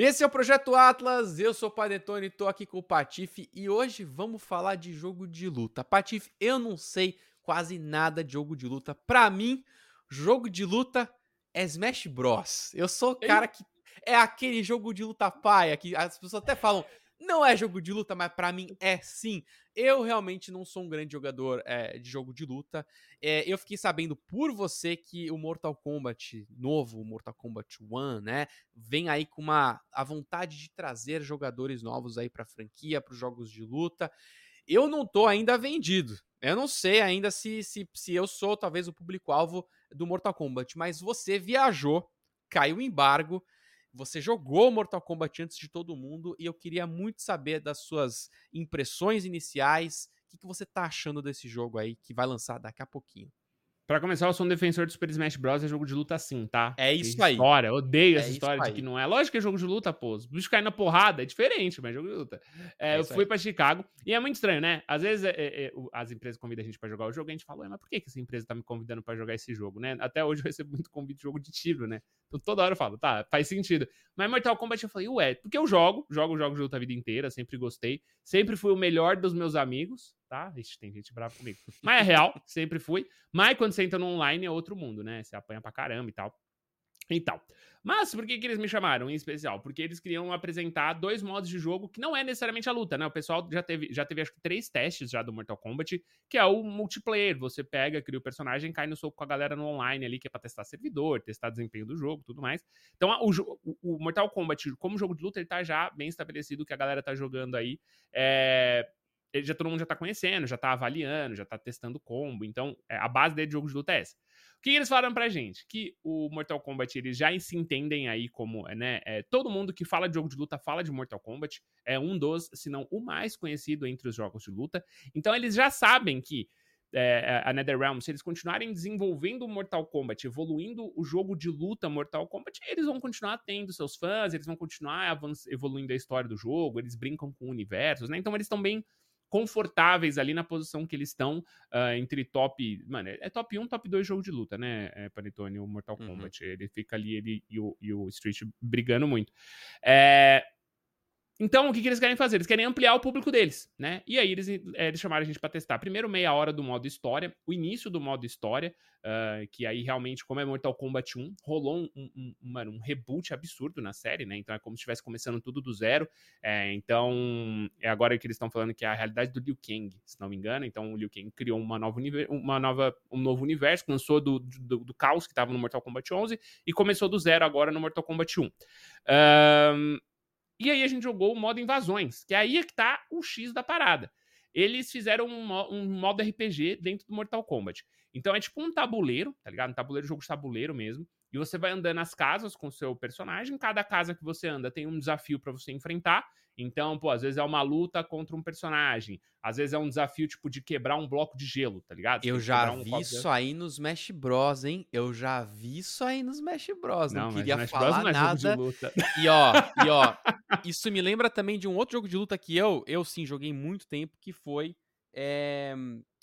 Esse é o Projeto Atlas, eu sou o Padetone, tô aqui com o Patife e hoje vamos falar de jogo de luta. Patife, eu não sei quase nada de jogo de luta. Pra mim, jogo de luta é Smash Bros. Eu sou o cara que é aquele jogo de luta paia que as pessoas até falam, não é jogo de luta, mas para mim é sim. Eu realmente não sou um grande jogador é, de jogo de luta. É, eu fiquei sabendo por você que o Mortal Kombat novo, o Mortal Kombat One, né, vem aí com uma a vontade de trazer jogadores novos aí para franquia, para os jogos de luta. Eu não tô ainda vendido. Eu não sei ainda se, se, se eu sou talvez o público-alvo do Mortal Kombat, mas você viajou, caiu o embargo você jogou Mortal Kombat antes de todo mundo e eu queria muito saber das suas impressões iniciais. O que, que você tá achando desse jogo aí que vai lançar daqui a pouquinho? Pra começar, eu sou um defensor do Super Smash Bros. É jogo de luta sim, tá? É isso aí. História, odeio é essa história de que não é. Lógico que é jogo de luta, pô. Os bichos caem na porrada, é diferente, mas é jogo de luta. É, é eu fui aí. pra Chicago e é muito estranho, né? Às vezes é, é, é as empresas convidam a gente pra jogar o jogo e a gente fala, mas por que, que essa empresa tá me convidando pra jogar esse jogo, né? Até hoje eu recebo muito convite de jogo de tiro, né? Então toda hora eu falo, tá, faz sentido. Mas Mortal Kombat eu falei, ué, porque eu jogo, jogo jogos de luta a vida inteira, sempre gostei. Sempre fui o melhor dos meus amigos, tá? Ixi, tem gente brava comigo. Mas é real, sempre fui. Mas quando você entra no online é outro mundo, né? Você apanha pra caramba e tal. E tal. Mas por que, que eles me chamaram em especial? Porque eles queriam apresentar dois modos de jogo que não é necessariamente a luta, né? O pessoal já teve, já teve acho que três testes já do Mortal Kombat, que é o multiplayer. Você pega, cria o personagem, cai no soco com a galera no online ali, que é pra testar servidor, testar desempenho do jogo tudo mais. Então o, o Mortal Kombat, como jogo de luta, ele tá já bem estabelecido que a galera tá jogando aí. É, ele já todo mundo já tá conhecendo, já tá avaliando, já tá testando combo. Então, é, a base dele de jogo de luta é essa. O que eles falaram pra gente? Que o Mortal Kombat, eles já se entendem aí como, né? É, todo mundo que fala de jogo de luta fala de Mortal Kombat. É um dos, se não o mais conhecido entre os jogos de luta. Então, eles já sabem que é, a NetherRealm, se eles continuarem desenvolvendo o Mortal Kombat, evoluindo o jogo de luta Mortal Kombat, eles vão continuar tendo seus fãs, eles vão continuar evoluindo a história do jogo, eles brincam com universos, né? Então eles estão bem confortáveis ali na posição que eles estão uh, entre top. Mano, é top 1, top 2 jogo de luta, né, é, Panetone, o Mortal uhum. Kombat. Ele fica ali, ele e o, e o Street brigando muito. É, então, o que, que, eles querem fazer? Eles querem ampliar o público deles, né? E aí eles, é, eles chamaram a gente para testar. Primeiro, meia hora do modo história, o início do modo história, uh, que aí realmente, como é Mortal Kombat 1, rolou um, um, um, reboot absurdo na série, né? Então é como se estivesse começando tudo do zero. É, então, é agora que eles estão falando que é a realidade do Liu Kang, se não me engano. Então, o Liu Kang criou uma nova, uma nova, um novo universo, lançou do, do, do caos que estava no Mortal Kombat 11 e começou do zero agora no Mortal Kombat 1. Um, e aí a gente jogou o modo invasões, que é aí é que tá o X da parada. Eles fizeram um, um modo RPG dentro do Mortal Kombat. Então é tipo um tabuleiro, tá ligado? Um tabuleiro, jogo de tabuleiro mesmo. E você vai andando nas casas com o seu personagem. Cada casa que você anda tem um desafio para você enfrentar. Então, pô, às vezes é uma luta contra um personagem. Às vezes é um desafio, tipo, de quebrar um bloco de gelo, tá ligado? Você Eu já um vi isso aí nos Smash Bros, hein? Eu já vi isso aí nos Smash Bros. Não, não queria Smash falar não é nada. E ó, e ó, isso me lembra também de um outro jogo de luta que eu, eu sim, joguei muito tempo, que foi é,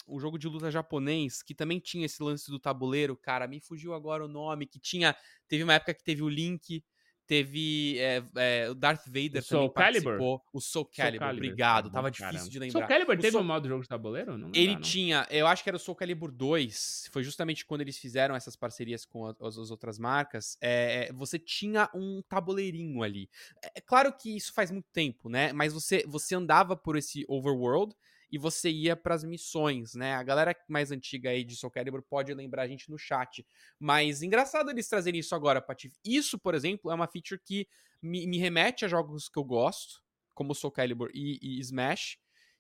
um jogo de luta japonês, que também tinha esse lance do tabuleiro, cara, me fugiu agora o nome, que tinha, teve uma época que teve o Link, Teve é, é, o Darth Vader o também participou. O Soul Calibur, Soul Calibur. obrigado. Tava difícil Caramba. de lembrar. Soul Calibur o teve Soul... um modo jogo de tabuleiro? Não ele tinha, eu acho que era o Soul Calibur 2. Foi justamente quando eles fizeram essas parcerias com as, as outras marcas. É, você tinha um tabuleirinho ali. É, é claro que isso faz muito tempo, né? Mas você, você andava por esse overworld e você ia para as missões, né? A galera mais antiga aí de Soul Calibur pode lembrar a gente no chat. Mas engraçado eles trazerem isso agora, Patife. Isso, por exemplo, é uma feature que me, me remete a jogos que eu gosto, como Soul Calibur e, e Smash,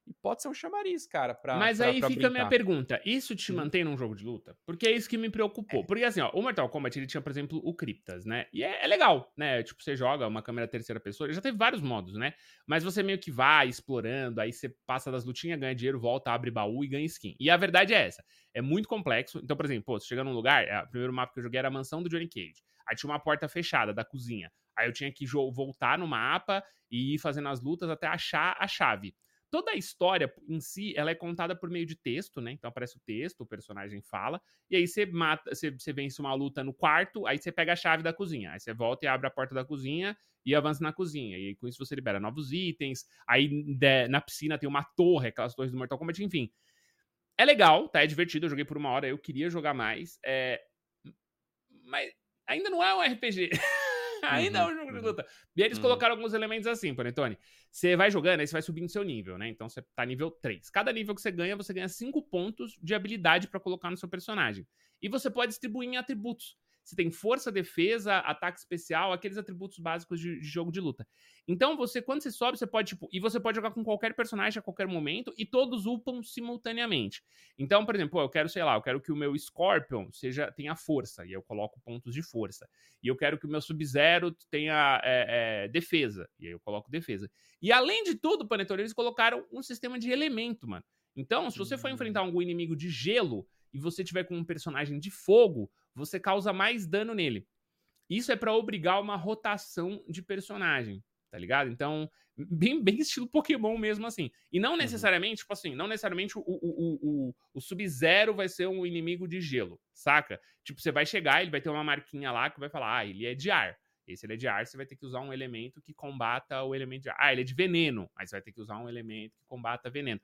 e pode ser um chamariz, cara, pra. Mas pra, aí pra fica brincar. a minha pergunta: isso te hum. mantém num jogo de luta? Porque é isso que me preocupou. É. Porque assim, ó, o Mortal Kombat ele tinha, por exemplo, o Cryptas, né? E é, é, legal, né? Tipo, você joga uma câmera terceira pessoa, já teve vários modos, né? Mas você meio que vai explorando, aí você passa das lutinhas, ganha dinheiro, volta, abre baú e ganha skin. E a verdade é essa: é muito complexo. Então, por exemplo, pô, você chega num lugar, é, o primeiro mapa que eu joguei era a mansão do Johnny Cage. Aí tinha uma porta fechada da cozinha. Aí eu tinha que voltar no mapa e ir fazendo as lutas até achar a chave. Toda a história em si, ela é contada por meio de texto, né? Então aparece o texto, o personagem fala, e aí você mata, você, você vence uma luta no quarto, aí você pega a chave da cozinha, aí você volta e abre a porta da cozinha e avança na cozinha. E aí, com isso você libera novos itens. Aí de, na piscina tem uma torre, aquelas torres do Mortal Kombat, enfim. É legal, tá? É divertido. Eu joguei por uma hora, eu queria jogar mais. É... Mas ainda não é um RPG. ainda uhum, é um jogo de uhum. luta. E eles uhum. colocaram alguns elementos assim, Panetone. Você vai jogando, aí você vai subindo seu nível, né? Então você tá nível 3. Cada nível que você ganha, você ganha 5 pontos de habilidade para colocar no seu personagem. E você pode distribuir em atributos. Você tem força, defesa, ataque especial, aqueles atributos básicos de, de, jogo de luta. Então, você, quando você sobe, você pode, tipo, e você pode jogar com qualquer personagem a qualquer momento, e todos upam simultaneamente. Então, por exemplo, eu quero, sei lá, eu quero que o meu Scorpion seja, tenha força, e eu coloco pontos de força. E eu quero que o meu Sub-Zero tenha é, é, defesa, e aí eu coloco defesa. E além de tudo, Panetone, eles colocaram um sistema de elemento, mano. Então, se você for enfrentar hum. algum inimigo de gelo e você tiver com um personagem de fogo, você causa mais dano nele. Isso é para obrigar uma rotação de personagem, tá ligado? Então, bem, bem estilo Pokémon mesmo assim. E não uhum. necessariamente, uhum. tipo assim, não necessariamente o, o, o, o Sub-Zero vai ser um inimigo de gelo, saca? Tipo, você vai chegar, ele vai ter uma marquinha lá que vai falar, ah, ele é de ar. Esse ele é de ar, você vai ter que usar um elemento que combata o elemento de ar. Ah, ele é de veneno, aí você vai ter que usar um elemento que combata veneno.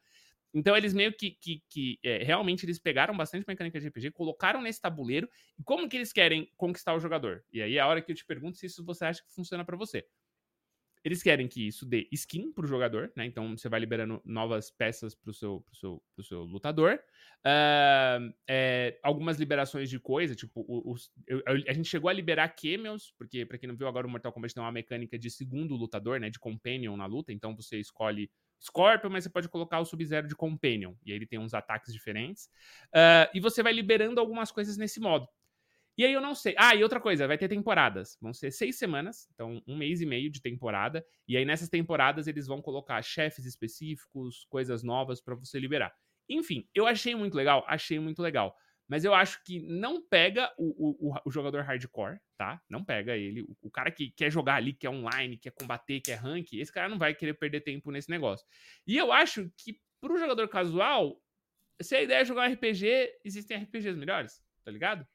Então eles meio que, que, que é, realmente eles pegaram bastante mecânica de RPG, colocaram nesse tabuleiro e como que eles querem conquistar o jogador? E aí é a hora que eu te pergunto se isso você acha que funciona para você. Eles querem que isso dê skin pro jogador, né? Então você vai liberando novas peças pro seu, pro seu, pro seu lutador. Uh, é, algumas liberações de coisa, tipo, os, eu, a gente chegou a liberar cameos, porque, para quem não viu, agora o Mortal Kombat tem uma mecânica de segundo lutador, né? De companion na luta. Então você escolhe Scorpion, mas você pode colocar o Sub-Zero de Companion. E aí ele tem uns ataques diferentes. Uh, e você vai liberando algumas coisas nesse modo. E aí eu não sei. Ah, e outra coisa, vai ter temporadas. Vão ser seis semanas, então um mês e meio de temporada. E aí nessas temporadas eles vão colocar chefes específicos, coisas novas para você liberar. Enfim, eu achei muito legal, achei muito legal. Mas eu acho que não pega o, o, o jogador hardcore, tá? Não pega ele. O, o, cara que quer jogar ali, quer online, quer combater, quer rank, esse cara não vai querer perder tempo nesse negócio. E eu acho que pro jogador casual, se a ideia é jogar um RPG, existem RPGs melhores, tá ligado?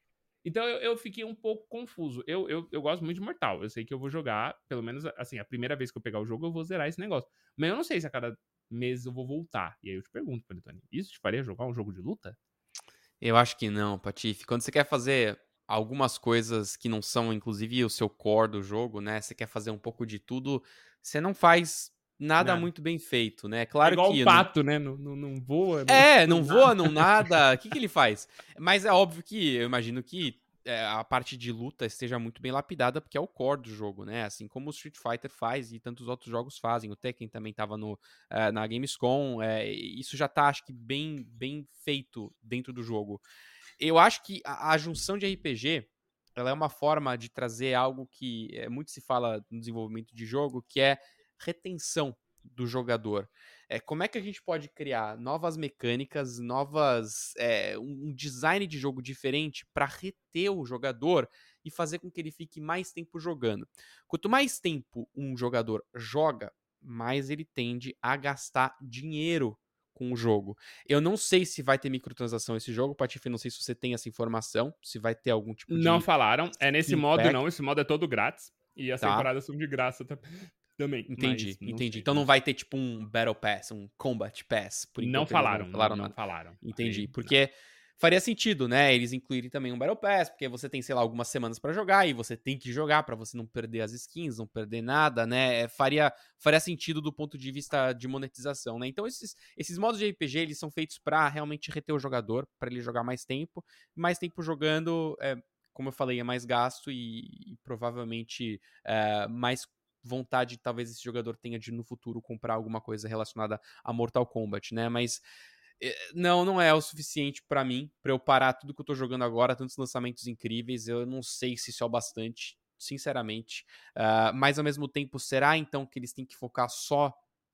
Então eu, eu fiquei um pouco confuso. Eu, eu, eu gosto muito de Mortal. Eu sei que eu vou jogar, pelo menos assim, a primeira vez que eu pegar o jogo, eu vou zerar esse negócio. Mas eu não sei se a cada mês eu vou voltar. E aí eu te pergunto, Panetone, isso te faria jogar um jogo de luta? Eu acho que não, Patife. Quando você quer fazer algumas coisas que não são, inclusive, o seu core do jogo, né? Você quer fazer um pouco de tudo, você não faz nada muito bem feito, né? Claro é igual que. o pato, não... né? Não, não, não voa. Não é, não voa, não nada. O que, que ele faz? Mas é óbvio que eu imagino que é, a parte de luta esteja muito bem lapidada, porque é o core do jogo, né? Assim como o Street Fighter faz e tantos outros jogos fazem. O Tekken também estava uh, na Gamescom. É, isso já está, acho que, bem, bem feito dentro do jogo. Eu acho que a, a, junção de RPG ela é uma forma de trazer algo que é, muito se fala no desenvolvimento de jogo, que é retenção do jogador. É, como é que a gente pode criar novas mecânicas, novas é, um design de jogo diferente para reter o jogador e fazer com que ele fique mais tempo jogando? Quanto mais tempo um jogador joga, mais ele tende a gastar dinheiro com o jogo. Eu não sei se vai ter microtransação esse jogo, Patife, não sei se você tem essa informação, se vai ter algum tipo de. Não falaram, é nesse modo não, esse modo é todo grátis. E as tá. temporadas são de graça também. Entendi, entendi. Sei. Então não vai ter tipo um Battle Pass, um Combat Pass, por enquanto. Não falaram, não falaram, não, não falaram. Entendi, Aí, porque não. faria sentido, né? Eles incluírem também um Battle Pass, porque você tem, sei lá, algumas semanas para jogar e você tem que jogar para você não perder as skins, não perder nada, né? É, faria, faria sentido do ponto de vista de monetização, né? Então esses, esses modos de RPG, eles são feitos para realmente reter o jogador, para ele jogar mais tempo, mais tempo jogando, é, como eu falei, é mais gasto e, e provavelmente é, mais vontade talvez esse jogador tenha de no futuro comprar alguma coisa relacionada a Mortal Kombat, né? Mas eh, não, não é o suficiente para mim, para eu parar tudo que eu tô jogando agora, tantos lançamentos incríveis. Eu não sei se isso é o bastante, sinceramente. Uh, mas ao mesmo tempo, será então que eles têm que focar só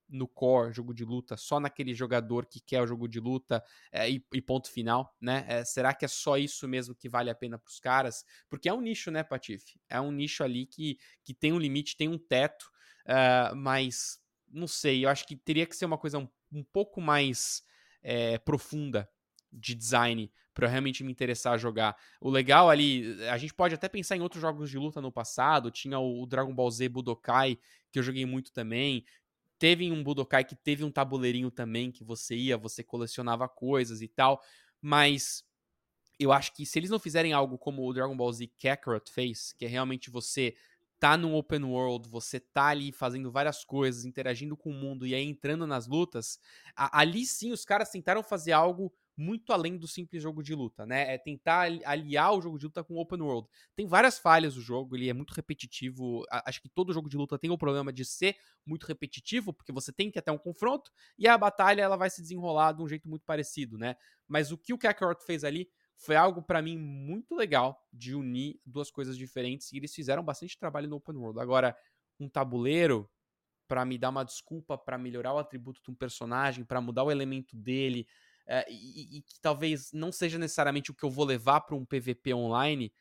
no core, jogo de luta, só naquele jogador que quer o jogo de luta é, e, e, ponto final, né? É, será que é só isso mesmo que vale a pena para os caras? Porque é um nicho, né, Patife? É um nicho ali que, que tem um limite, tem um teto, uh, mas não sei, eu acho que teria que ser uma coisa um, um pouco mais é, profunda de design para realmente me interessar a jogar. O legal ali, a gente pode até pensar em outros jogos de luta no passado, tinha o Dragon Ball Z Budokai, que eu joguei muito também. Teve um Budokai que teve um tabuleirinho também, que você ia, você colecionava coisas e tal, mas eu acho que se eles não fizerem algo como o Dragon Ball Z Kakarot fez, que é realmente você tá num open world, você tá ali fazendo várias coisas, interagindo com o mundo e aí entrando nas lutas, ali sim os caras tentaram fazer algo muito além do simples jogo de luta, né? É tentar aliar o jogo de luta com o open world. Tem várias falhas o jogo, ele é muito repetitivo. Acho que todo jogo de luta tem o problema de ser muito repetitivo, porque você tem que até um confronto e a batalha ela vai se desenrolar de um jeito muito parecido, né? Mas o que o Kakarot fez ali foi algo para mim muito legal de unir duas coisas diferentes e eles fizeram bastante trabalho no open world. Agora, um tabuleiro para me dar uma desculpa para melhorar o atributo de um personagem, para mudar o elemento dele, é, e, e, que talvez não seja necessariamente o que eu vou levar para um PVP online,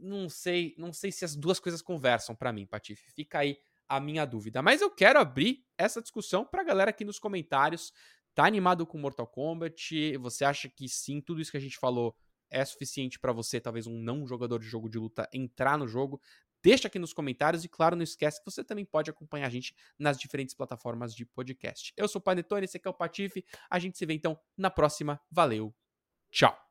não sei, não sei se as duas coisas conversam para mim, Patife. Fica aí a minha dúvida. Mas eu quero abrir essa discussão para a galera aqui nos comentários. Tá animado com Mortal Kombat? Você acha que sim, tudo isso que a gente falou é suficiente para você, talvez um não jogador de jogo de luta, entrar no jogo? Deixa aqui nos comentários e, claro, não esquece que você também pode acompanhar a gente nas diferentes plataformas de podcast. Eu sou o Panetone, esse aqui é o Patife. A gente se vê então na próxima. Valeu, tchau!